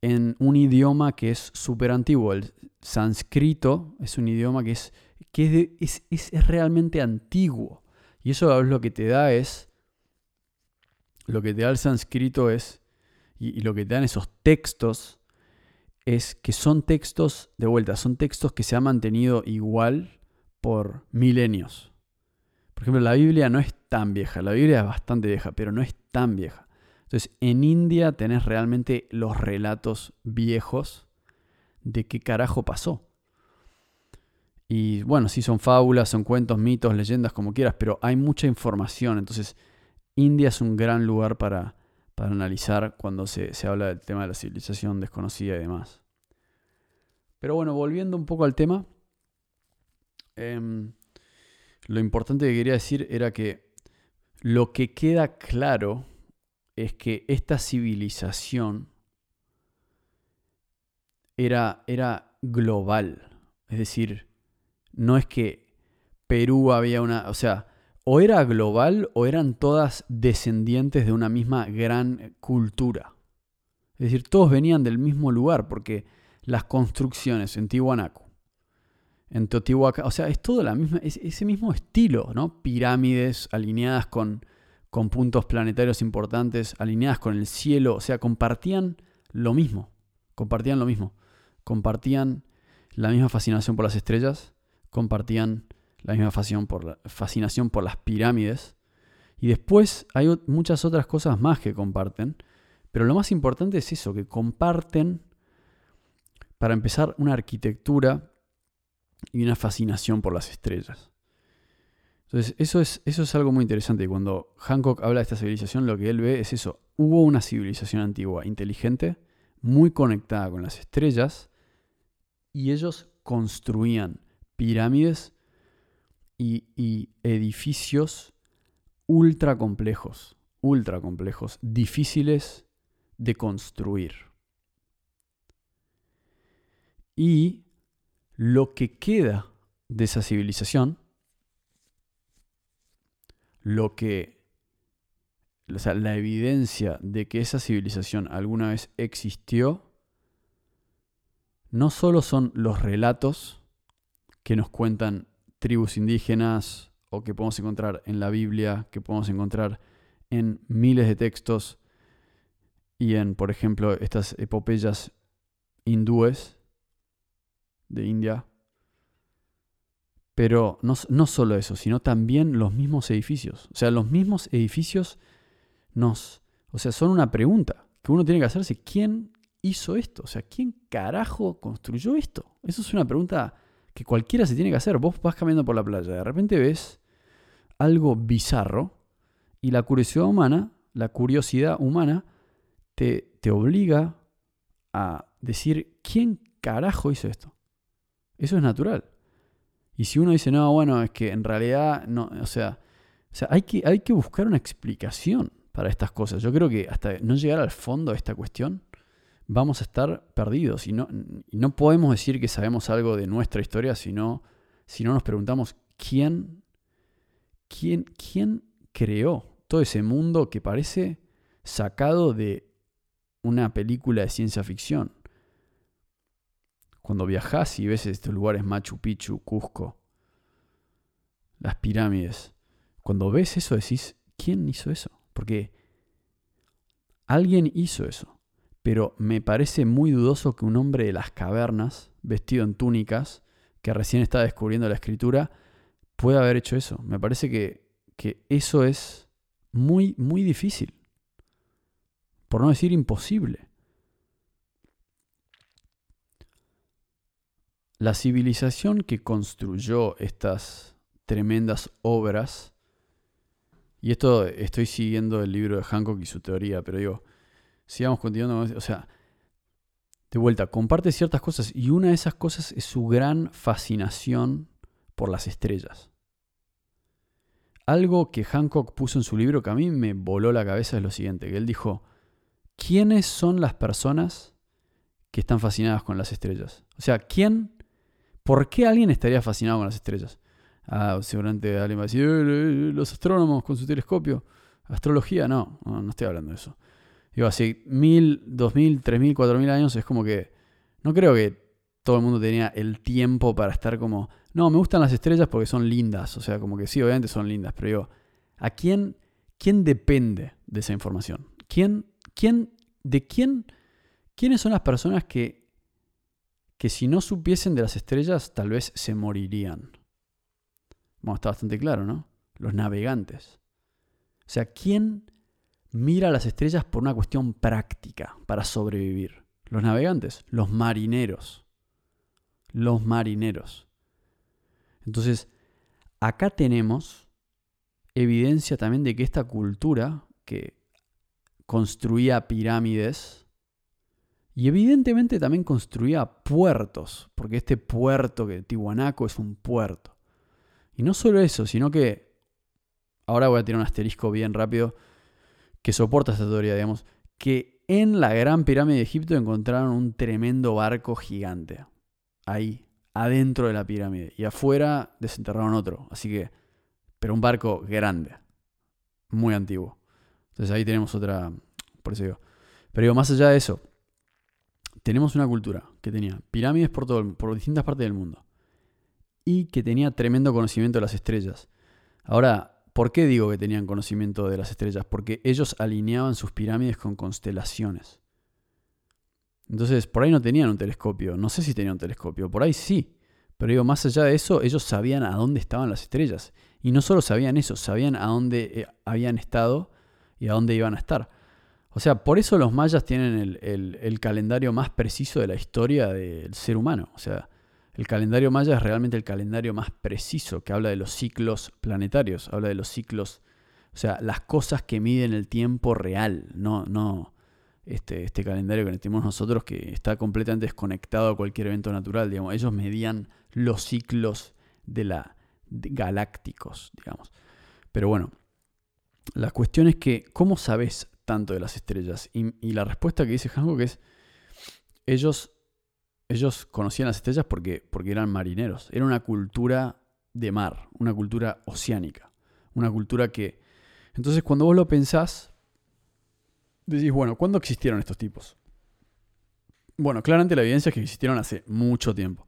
En un idioma que es súper antiguo. El sánscrito es un idioma que, es, que es, es, realmente antiguo. Y eso lo que te da es, lo que te da el sánscrito es, y, y lo que te dan esos textos, es que son textos, de vuelta, son textos que se han mantenido igual por milenios. Por ejemplo, la Biblia no es tan vieja, la Biblia es bastante vieja, pero no es tan vieja. Entonces, en India tenés realmente los relatos viejos de qué carajo pasó. Y bueno, sí son fábulas, son cuentos, mitos, leyendas, como quieras, pero hay mucha información. Entonces, India es un gran lugar para, para analizar cuando se, habla del tema de la civilización desconocida y demás. Pero bueno, volviendo un poco al tema. Em, lo importante que quería decir era que lo que queda claro es que esta civilización era, era global. Es decir, no es que Perú había una... O sea, o era global o eran todas descendientes de una misma gran cultura. Es decir, todos venían del mismo lugar porque las construcciones en Tiwanaku, en Teotihuacán. O sea, es todo la misma, ese mismo estilo, ¿no? Pirámides alineadas con, con puntos planetarios importantes, alineadas con el cielo. O sea, compartían lo mismo. Compartían lo mismo. Compartían la misma fascinación por las estrellas. Compartían la misma por, la, fascinación por las pirámides. Y después hay muchas otras cosas más que comparten, pero lo más importante es eso, que comparten, para empezar, una arquitectura y una fascinación por las estrellas. Entonces, eso es, eso es algo muy interesante. Y cuando Hancock habla de esta civilización, lo que él ve es eso. Hubo una civilización antigua, inteligente, muy conectada con las estrellas, y ellos construían pirámides y, edificios ultra complejos, ultra complejos, difíciles de construir. Y lo que queda de esa civilización, lo que, o sea, la evidencia de que esa civilización alguna vez existió, no solo son los relatos que nos cuentan tribus indígenas o que podemos encontrar en la Biblia, que podemos encontrar en miles de textos y en, por ejemplo, estas epopeyas hindúes de India. Pero no, no solo eso, sino también los mismos edificios. O sea, los mismos edificios nos... O sea, son una pregunta que uno tiene que hacerse. ¿Quién hizo esto? O sea, ¿quién carajo construyó esto? Eso es una pregunta que cualquiera se tiene que hacer. Vos vas caminando por la playa, de repente ves algo bizarro y la curiosidad humana, la curiosidad humana, te, te obliga a decir, ¿quién carajo hizo esto? Eso es natural. Y si uno dice, no, bueno, es que en realidad, no, o sea, hay, que, hay que buscar una explicación para estas cosas. Yo creo que hasta no llegar al fondo de esta cuestión, vamos a estar perdidos. Y no, no podemos decir que sabemos algo de nuestra historia si no, si no nos preguntamos quién, quién, quién creó todo ese mundo que parece sacado de una película de ciencia ficción. Cuando viajas y ves estos lugares Machu Picchu, Cusco, las pirámides, cuando ves eso decís, ¿quién hizo eso? Porque alguien hizo eso pero me parece muy dudoso que un hombre de las cavernas, vestido en túnicas, que recién está descubriendo la escritura, pueda haber hecho eso. Me parece que, eso es muy, muy difícil. Por no decir imposible. La civilización que construyó estas tremendas obras, y esto estoy siguiendo el libro de Hancock y su teoría, pero digo, sigamos continuando. O sea, de vuelta, comparte ciertas cosas y una de esas cosas es su gran fascinación por las estrellas. Algo que Hancock puso en su libro que a mí me voló la cabeza es lo siguiente, que él dijo, ¿quiénes son las personas que están fascinadas con las estrellas? O sea, ¿quién, por qué alguien estaría fascinado con las estrellas? Ah, seguramente alguien va a decir, eh, los astrónomos con su telescopio. Astrología, no, no estoy hablando de eso. Digo, hace mil, dos mil, tres mil, cuatro mil años es como que no creo que todo el mundo tenía el tiempo para estar como, no, me gustan las estrellas porque son lindas. O sea, como que sí, obviamente son lindas, pero digo, ¿a quién, quién depende de esa información? ¿Quién, quién, de quién, quiénes son las personas que, que si no supiesen de las estrellas tal vez se morirían? Bueno, está bastante claro, ¿no? Los navegantes. O sea, ¿quién mira las estrellas por una cuestión práctica, para sobrevivir. Los navegantes, los marineros. Los marineros. Entonces, acá tenemos evidencia también de que esta cultura que construía pirámides y evidentemente también construía puertos, porque este puerto que Tihuanaco es un puerto. Y no solo eso, sino que ahora voy a tirar un asterisco bien rápido que soporta esta teoría, digamos, que en la Gran Pirámide de Egipto encontraron un tremendo barco gigante. Ahí, adentro de la pirámide. Y afuera desenterraron otro. Así que, pero un barco grande. Muy antiguo. Entonces ahí tenemos otra, por eso digo. Pero digo, más allá de eso, tenemos una cultura que tenía pirámides por, todo, por distintas partes del mundo. Y que tenía tremendo conocimiento de las estrellas. Ahora, ¿Por qué digo que tenían conocimiento de las estrellas? Porque ellos alineaban sus pirámides con constelaciones. Entonces, por ahí no tenían un telescopio. No sé si tenían un telescopio. Por ahí sí. Pero digo, más allá de eso, ellos sabían a dónde estaban las estrellas. Y no solo sabían eso, sabían a dónde eh, habían estado y a dónde iban a estar. O sea, por eso los mayas tienen el, calendario más preciso de la historia del ser humano. O sea, el calendario maya es realmente el calendario más preciso, que habla de los ciclos planetarios, habla de los ciclos, o sea, las cosas que miden el tiempo real, no, no este, este calendario que tenemos nosotros que está completamente desconectado a cualquier evento natural, digamos. Ellos medían los ciclos de la galácticos, digamos. Pero bueno, la cuestión es que, ¿cómo sabes tanto de las estrellas? Y, la respuesta que dice Hancock es, ellos, ellos conocían las estrellas porque, porque eran marineros. Era una cultura de mar, una cultura oceánica, una cultura que... Entonces cuando vos lo pensás, decís, bueno, ¿cuándo existieron estos tipos? Bueno, claramente la evidencia es que existieron hace mucho tiempo.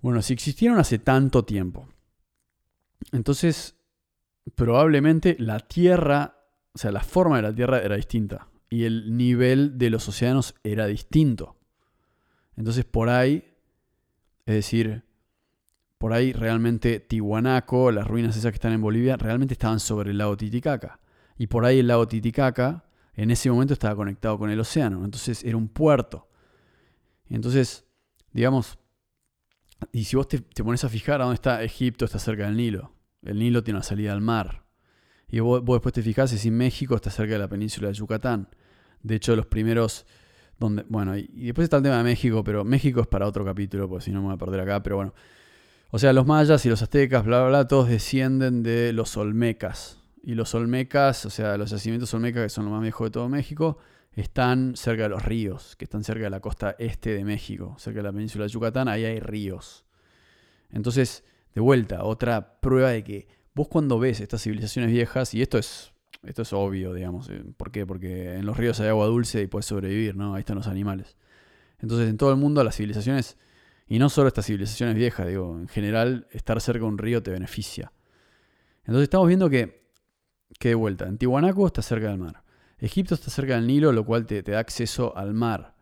Bueno, si existieron hace tanto tiempo, entonces probablemente la Tierra, o sea, la forma de la Tierra era distinta y el nivel de los océanos era distinto. Entonces por ahí, es decir, por ahí realmente Tihuanaco, las ruinas esas que están en Bolivia, realmente estaban sobre el lago Titicaca. Y por ahí el lago Titicaca en ese momento estaba conectado con el océano, entonces era un puerto. Entonces, digamos, y si vos te, pones a fijar a dónde está Egipto, está cerca del Nilo. El Nilo tiene una salida al mar. Y vos, después te fijás si México está cerca de la península de Yucatán. De hecho, los primeros... Donde, bueno, y, después está el tema de México, pero México es para otro capítulo, porque si no me voy a perder acá, pero bueno. O sea, los mayas y los aztecas, bla, bla, bla, todos descienden de los olmecas. Y los olmecas, o sea, los yacimientos olmecas, que son los más viejos de todo México, están cerca de los ríos, que están cerca de la costa este de México, cerca de la península de Yucatán, ahí hay ríos. Entonces, de vuelta, otra prueba de que vos cuando ves estas civilizaciones viejas, y esto es, esto es obvio, digamos, eh, ¿por qué? Porque en los ríos hay agua dulce y puedes sobrevivir, ¿no? Ahí están los animales. Entonces, en todo el mundo las civilizaciones, y no solo estas civilizaciones viejas, digo, en general, estar cerca de un río te beneficia. Entonces estamos viendo que que de vuelta, Tiwanaku está cerca del mar. Egipto está cerca del Nilo, lo cual te, da acceso al mar.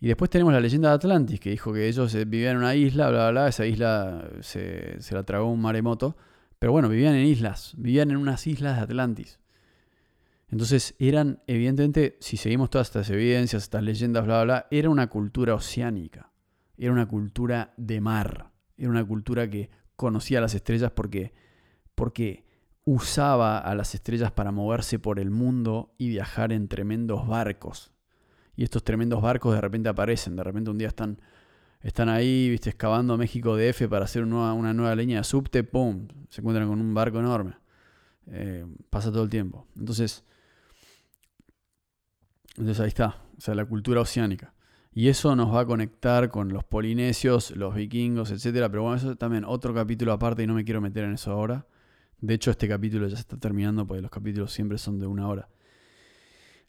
Y después tenemos la leyenda de Atlantis, que dijo que ellos eh, vivían en una isla, bla, bla, bla. Esa isla se, se la tragó un maremoto. Pero bueno, vivían en islas, vivían en unas islas de Atlantis. Entonces eran, evidentemente, si seguimos todas estas evidencias, estas leyendas, bla, bla, bla, era una cultura oceánica. Era una cultura de mar. Era una cultura que conocía las estrellas porque, porque usaba a las estrellas para moverse por el mundo y viajar en tremendos barcos. Y estos tremendos barcos de repente aparecen, de repente un día están, están ahí, viste, excavando México DF para hacer una, una nueva línea de subte, ¡pum! Se encuentran con un barco enorme. Eh, pasa todo el tiempo. Entonces, entonces ahí está, o sea, la cultura oceánica. Y eso nos va a conectar con los polinesios, los vikingos, etc. Pero bueno, eso también otro capítulo aparte y no me quiero meter en eso ahora. De hecho, este capítulo ya se está terminando porque los capítulos siempre son de una hora.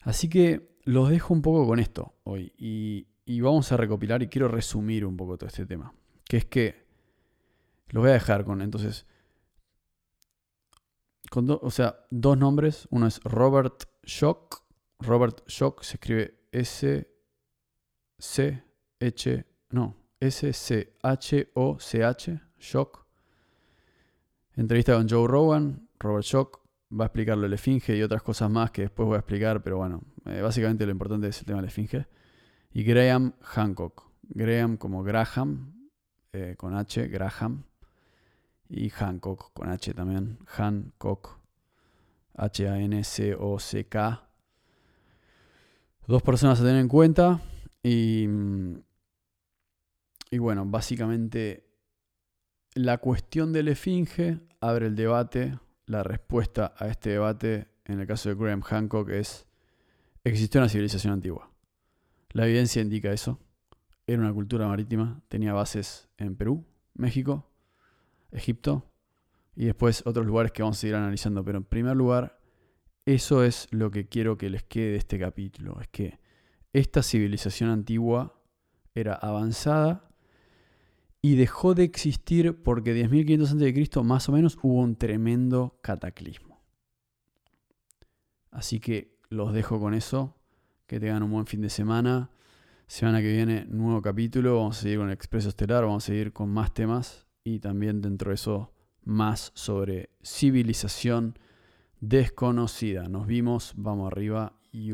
Así que los dejo un poco con esto hoy y, vamos a recopilar y quiero resumir un poco todo este tema. Que es que lo voy a dejar con, entonces, con o sea, dos nombres. Uno es Robert Shock. Robert Shock se escribe S C H no S C H O C H Shock Entrevista con Joe Rowan, Robert Shock, va a explicar lo de la y otras cosas más que después voy a explicar, pero bueno, eh, básicamente lo importante es el tema de la esfinge. Y Graham Hancock. Graham como Graham, eh, con H, Graham. Y Hancock con H también. Hancock. H-A-N-C-O-C-K. Dos personas a tener en cuenta. Y, y bueno, básicamente la cuestión de la esfinge abre el debate. La respuesta a este debate, en el caso de Graham Hancock, es, existió una civilización antigua. La evidencia indica eso. Era una cultura marítima, tenía bases en Perú, México, Egipto y después otros lugares que vamos a seguir analizando. Pero en primer lugar, eso es lo que quiero que les quede de este capítulo. Es que esta civilización antigua era avanzada y dejó de existir porque 10.500 a.C. más o menos hubo un tremendo cataclismo. Así que los dejo con eso, que tengan un buen fin de semana. Semana que viene, nuevo capítulo. Vamos a seguir con el Expreso Estelar, vamos a seguir con más temas y también dentro de eso más sobre civilización desconocida. Nos vimos, vamos arriba. y